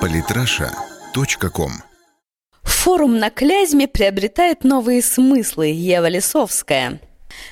Политраша.ком Форум на Клязьме приобретает новые смыслы. Ева Лисовская.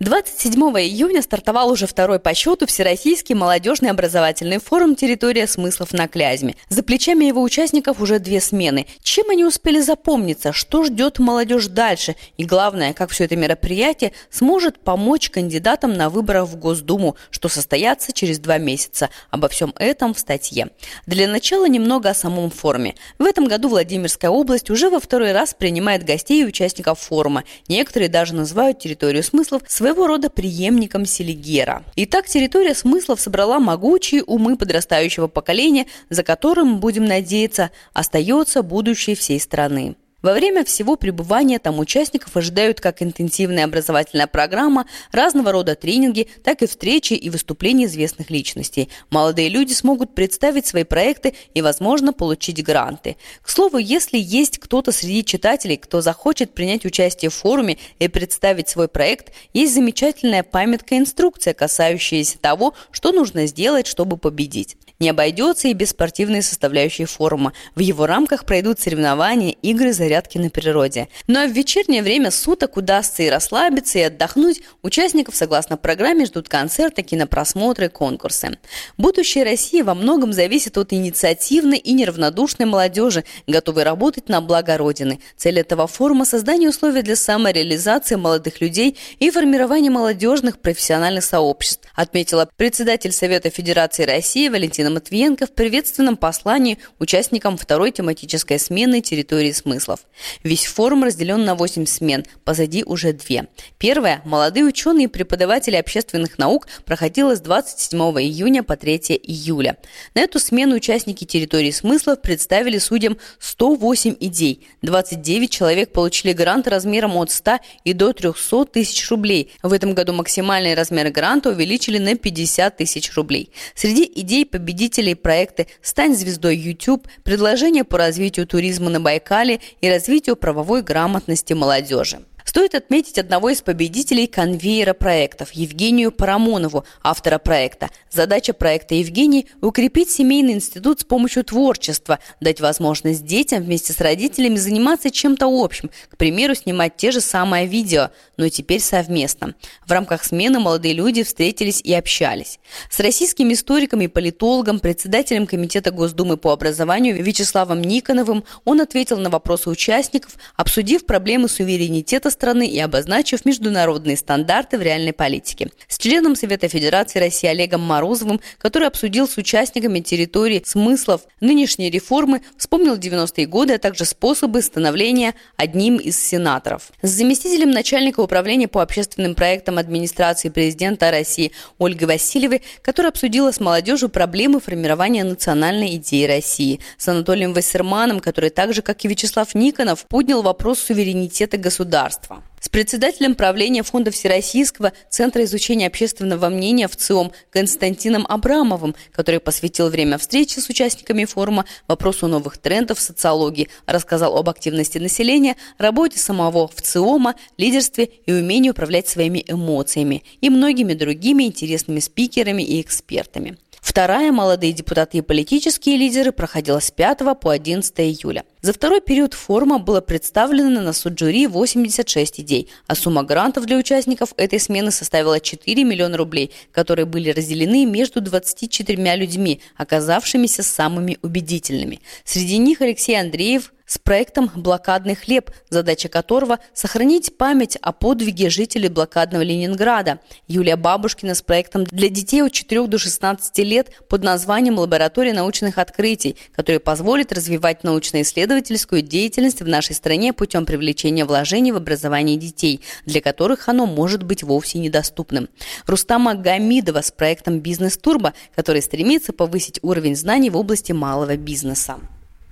27 июня стартовал уже второй по счету Всероссийский молодежный образовательный форум «Территория смыслов на Клязьме». За плечами его участников уже две смены. Чем они успели запомниться? Что ждет молодежь дальше? И главное, как все это мероприятие сможет помочь кандидатам на выборах в Госдуму, что состоятся через два месяца. Обо всем этом в статье. Для начала немного о самом форуме. В этом году Владимирская область уже во второй раз принимает гостей и участников форума. Некоторые даже называют территорию смыслов своего рода преемником Селигера. Итак, территория смыслов собрала могучие умы подрастающего поколения, за которым, будем надеяться, остается будущее всей страны. Во время всего пребывания там участников ожидают как интенсивная образовательная программа, разного рода тренинги, так и встречи и выступления известных личностей. Молодые люди смогут представить свои проекты и, возможно, получить гранты. К слову, если есть кто-то среди читателей, кто захочет принять участие в форуме и представить свой проект, есть замечательная памятка-инструкция, касающаяся того, что нужно сделать, чтобы победить. Не обойдется и без спортивной составляющей форума. В его рамках пройдут соревнования, игры, зарядки на природе. Ну а в вечернее время суток удастся и расслабиться, и отдохнуть. Участников, согласно программе, ждут концерты, кинопросмотры, конкурсы. Будущее России во многом зависит от инициативной и неравнодушной молодежи, готовой работать на благо Родины. Цель этого форума – создание условий для самореализации молодых людей и формирования молодежных профессиональных сообществ, отметила председатель Совета Федерации России Валентина Матвиенко в приветственном послании участникам второй тематической смены территории смыслов. Весь форум разделен на 8 смен, позади уже две. Первая – молодые ученые и преподаватели общественных наук проходила с 27 июня по 3 июля. На эту смену участники территории смыслов представили судьям 108 идей. 29 человек получили грант размером от 100 и до 300 тысяч рублей. В этом году максимальный размер гранта увеличили на 50 тысяч рублей. Среди идей победителей победителей проекты «Стань звездой YouTube», предложения по развитию туризма на Байкале и развитию правовой грамотности молодежи. Стоит отметить одного из победителей конвейера проектов, Евгению Парамонову, автора проекта. Задача проекта Евгений – укрепить семейный институт с помощью творчества, дать возможность детям вместе с родителями заниматься чем-то общим, к примеру, снимать те же самые видео, но теперь совместно. В рамках смены молодые люди встретились и общались. С российским историком и политологом, председателем Комитета Госдумы по образованию Вячеславом Никоновым он ответил на вопросы участников, обсудив проблемы суверенитета страны и обозначив международные стандарты в реальной политике. С членом Совета Федерации России Олегом Морозовым, который обсудил с участниками территории смыслов нынешней реформы, вспомнил 90-е годы, а также способы становления одним из сенаторов. С заместителем начальника управления по общественным проектам администрации президента России Ольгой Васильевой, которая обсудила с молодежью проблемы формирования национальной идеи России. С Анатолием Вассерманом, который так же, как и Вячеслав Никонов, поднял вопрос суверенитета государства государства. С председателем правления Фонда Всероссийского Центра изучения общественного мнения в ЦИОМ Константином Абрамовым, который посвятил время встречи с участниками форума вопросу новых трендов в социологии, рассказал об активности населения, работе самого в ЦИОМа, лидерстве и умении управлять своими эмоциями и многими другими интересными спикерами и экспертами. Вторая «Молодые депутаты и политические лидеры» проходила с 5 по 11 июля. За второй период форума было представлено на суд жюри 86 идей, а сумма грантов для участников этой смены составила 4 миллиона рублей, которые были разделены между 24 людьми, оказавшимися самыми убедительными. Среди них Алексей Андреев – с проектом «Блокадный хлеб», задача которого – сохранить память о подвиге жителей блокадного Ленинграда. Юлия Бабушкина с проектом для детей от 4 до 16 лет под названием «Лаборатория научных открытий», который позволит развивать научно-исследовательскую деятельность в нашей стране путем привлечения вложений в образование детей, для которых оно может быть вовсе недоступным. Рустама Гамидова с проектом «Бизнес-турбо», который стремится повысить уровень знаний в области малого бизнеса.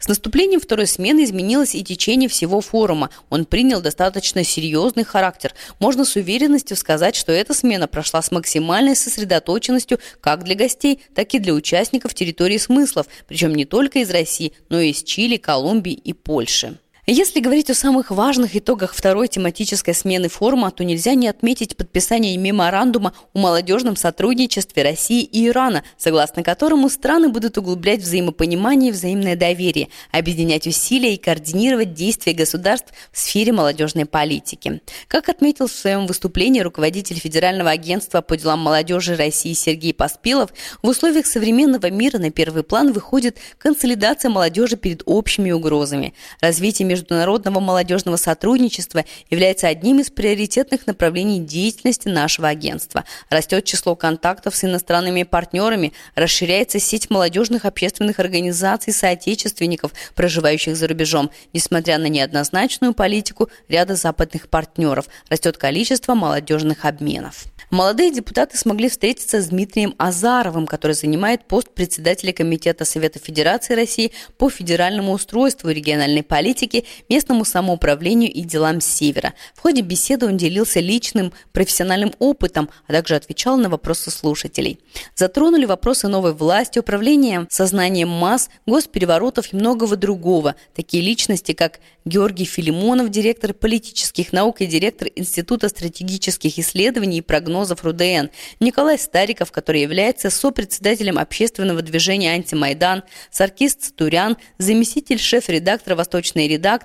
С наступлением второй смены изменилось и течение всего форума. Он принял достаточно серьезный характер. Можно с уверенностью сказать, что эта смена прошла с максимальной сосредоточенностью как для гостей, так и для участников территории смыслов, причем не только из России, но и из Чили, Колумбии и Польши. Если говорить о самых важных итогах второй тематической смены форума, то нельзя не отметить подписание меморандума о молодежном сотрудничестве России и Ирана, согласно которому страны будут углублять взаимопонимание и взаимное доверие, объединять усилия и координировать действия государств в сфере молодежной политики. Как отметил в своем выступлении руководитель Федерального агентства по делам молодежи России Сергей Поспелов, в условиях современного мира на первый план выходит консолидация молодежи перед общими угрозами. Развитие международного молодежного сотрудничества является одним из приоритетных направлений деятельности нашего агентства. Растет число контактов с иностранными партнерами, расширяется сеть молодежных общественных организаций соотечественников, проживающих за рубежом. Несмотря на неоднозначную политику ряда западных партнеров, растет количество молодежных обменов. Молодые депутаты смогли встретиться с Дмитрием Азаровым, который занимает пост председателя Комитета Совета Федерации России по федеральному устройству региональной политики, местному самоуправлению и делам Севера. В ходе беседы он делился личным профессиональным опытом, а также отвечал на вопросы слушателей. Затронули вопросы новой власти, управления сознанием масс, госпереворотов и многого другого. Такие личности, как Георгий Филимонов, директор политических наук и директор Института стратегических исследований и прогнозов РУДН, Николай Стариков, который является сопредседателем общественного движения «Антимайдан», Саркис Цатурян, заместитель шеф-редактора «Восточной редакции»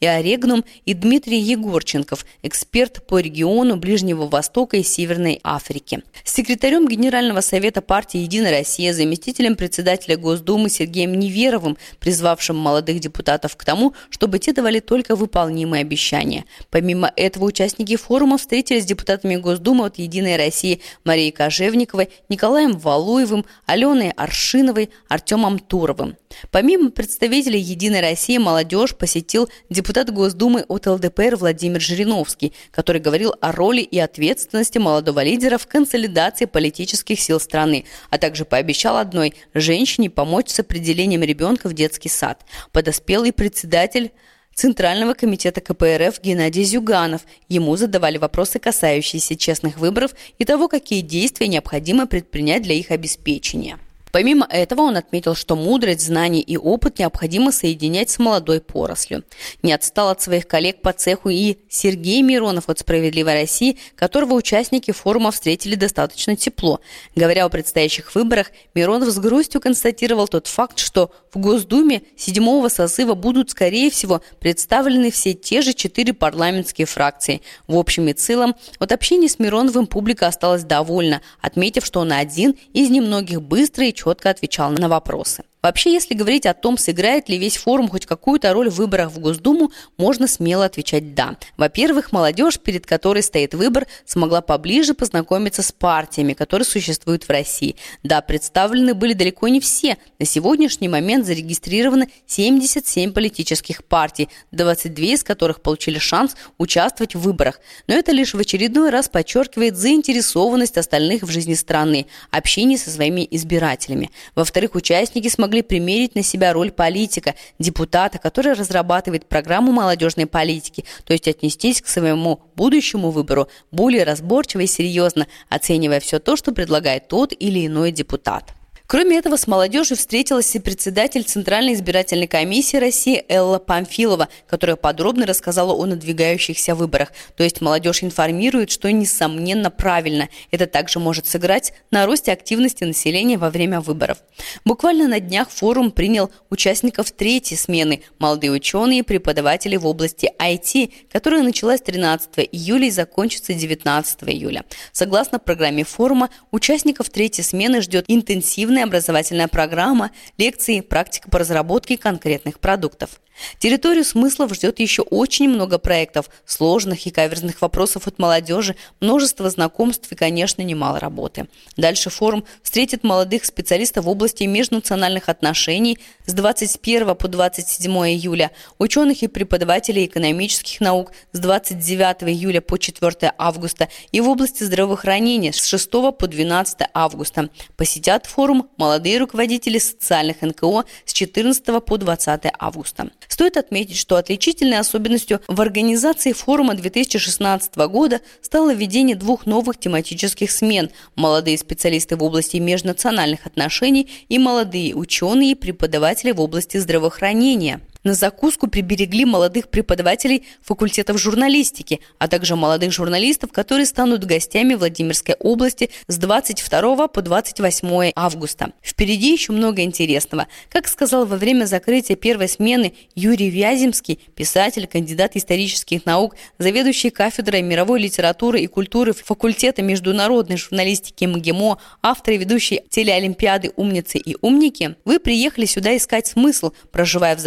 и «Орегнум» и Дмитрий Егорченков, эксперт по региону Ближнего Востока и Северной Африки. Секретарем Генерального совета партии «Единая Россия», заместителем председателя Госдумы Сергеем Неверовым, призвавшим молодых депутатов к тому, чтобы те давали только выполнимые обещания. Помимо этого, участники форума встретились с депутатами Госдумы от «Единой России» Марией Кожевниковой, Николаем Валуевым, Аленой Аршиновой, Артемом Туровым. Помимо представителей «Единой России», молодежь посетил депутат Госдумы от ЛДПР Владимир Жириновский, который говорил о роли и ответственности молодого лидера в консолидации политических сил страны, а также пообещал одной женщине помочь с определением ребенка в детский сад. Подоспел и председатель Центрального комитета КПРФ Геннадий Зюганов. Ему задавали вопросы, касающиеся честных выборов и того, какие действия необходимо предпринять для их обеспечения. Помимо этого он отметил, что мудрость, знания и опыт необходимо соединять с молодой порослью. Не отстал от своих коллег по цеху и Сергей Миронов от «Справедливой России», которого участники форума встретили достаточно тепло. Говоря о предстоящих выборах, Миронов с грустью констатировал тот факт, что в Госдуме седьмого созыва будут, скорее всего, представлены все те же четыре парламентские фракции. В общем и целом, от общения с Мироновым публика осталась довольна, отметив, что он один из немногих быстро и отвечал на вопросы. Вообще, если говорить о том, сыграет ли весь форум хоть какую-то роль в выборах в Госдуму, можно смело отвечать «да». Во-первых, молодежь, перед которой стоит выбор, смогла поближе познакомиться с партиями, которые существуют в России. Да, представлены были далеко не все. На сегодняшний момент зарегистрировано 77 политических партий, 22 из которых получили шанс участвовать в выборах. Но это лишь в очередной раз подчеркивает заинтересованность остальных в жизни страны, общении со своими избирателями. Во-вторых, участники смогли могли примерить на себя роль политика, депутата, который разрабатывает программу молодежной политики, то есть отнестись к своему будущему выбору более разборчиво и серьезно, оценивая все то, что предлагает тот или иной депутат. Кроме этого, с молодежью встретилась и председатель Центральной избирательной комиссии России Элла Памфилова, которая подробно рассказала о надвигающихся выборах. То есть молодежь информирует, что несомненно правильно. Это также может сыграть на росте активности населения во время выборов. Буквально на днях форум принял участников третьей смены – молодые ученые и преподаватели в области IT, которая началась 13 июля и закончится 19 июля. Согласно программе форума, участников третьей смены ждет интенсивный интенсивная образовательная программа, лекции, практика по разработке конкретных продуктов. Территорию смыслов ждет еще очень много проектов, сложных и каверзных вопросов от молодежи, множество знакомств и, конечно, немало работы. Дальше форум встретит молодых специалистов в области межнациональных отношений с 21 по 27 июля, ученых и преподавателей экономических наук с 29 июля по 4 августа и в области здравоохранения с 6 по 12 августа. Посетят форум молодые руководители социальных НКО с 14 по 20 августа. Стоит отметить, что отличительной особенностью в организации форума 2016 года стало введение двух новых тематических смен – молодые специалисты в области межнациональных отношений и молодые ученые и преподаватели в области здравоохранения – На закуску приберегли молодых преподавателей факультетов журналистики, а также молодых журналистов, которые станут гостями Владимирской области с 22 по 28 августа. Впереди еще много интересного. Как сказал во время закрытия первой смены Юрий Вяземский, писатель, кандидат исторических наук, заведующий кафедрой мировой литературы и культуры факультета международной журналистики МГИМО, автор и ведущий телеолимпиады «Умницы и умники», вы приехали сюда искать смысл, проживая в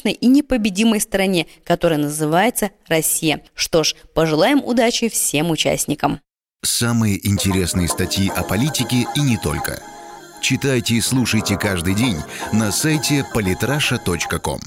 загадочной и непобедимой стране, которая называется Россия. Что ж, пожелаем удачи всем участникам. Самые интересные статьи о политике и не только. Читайте и слушайте каждый день на сайте polytrasha.com.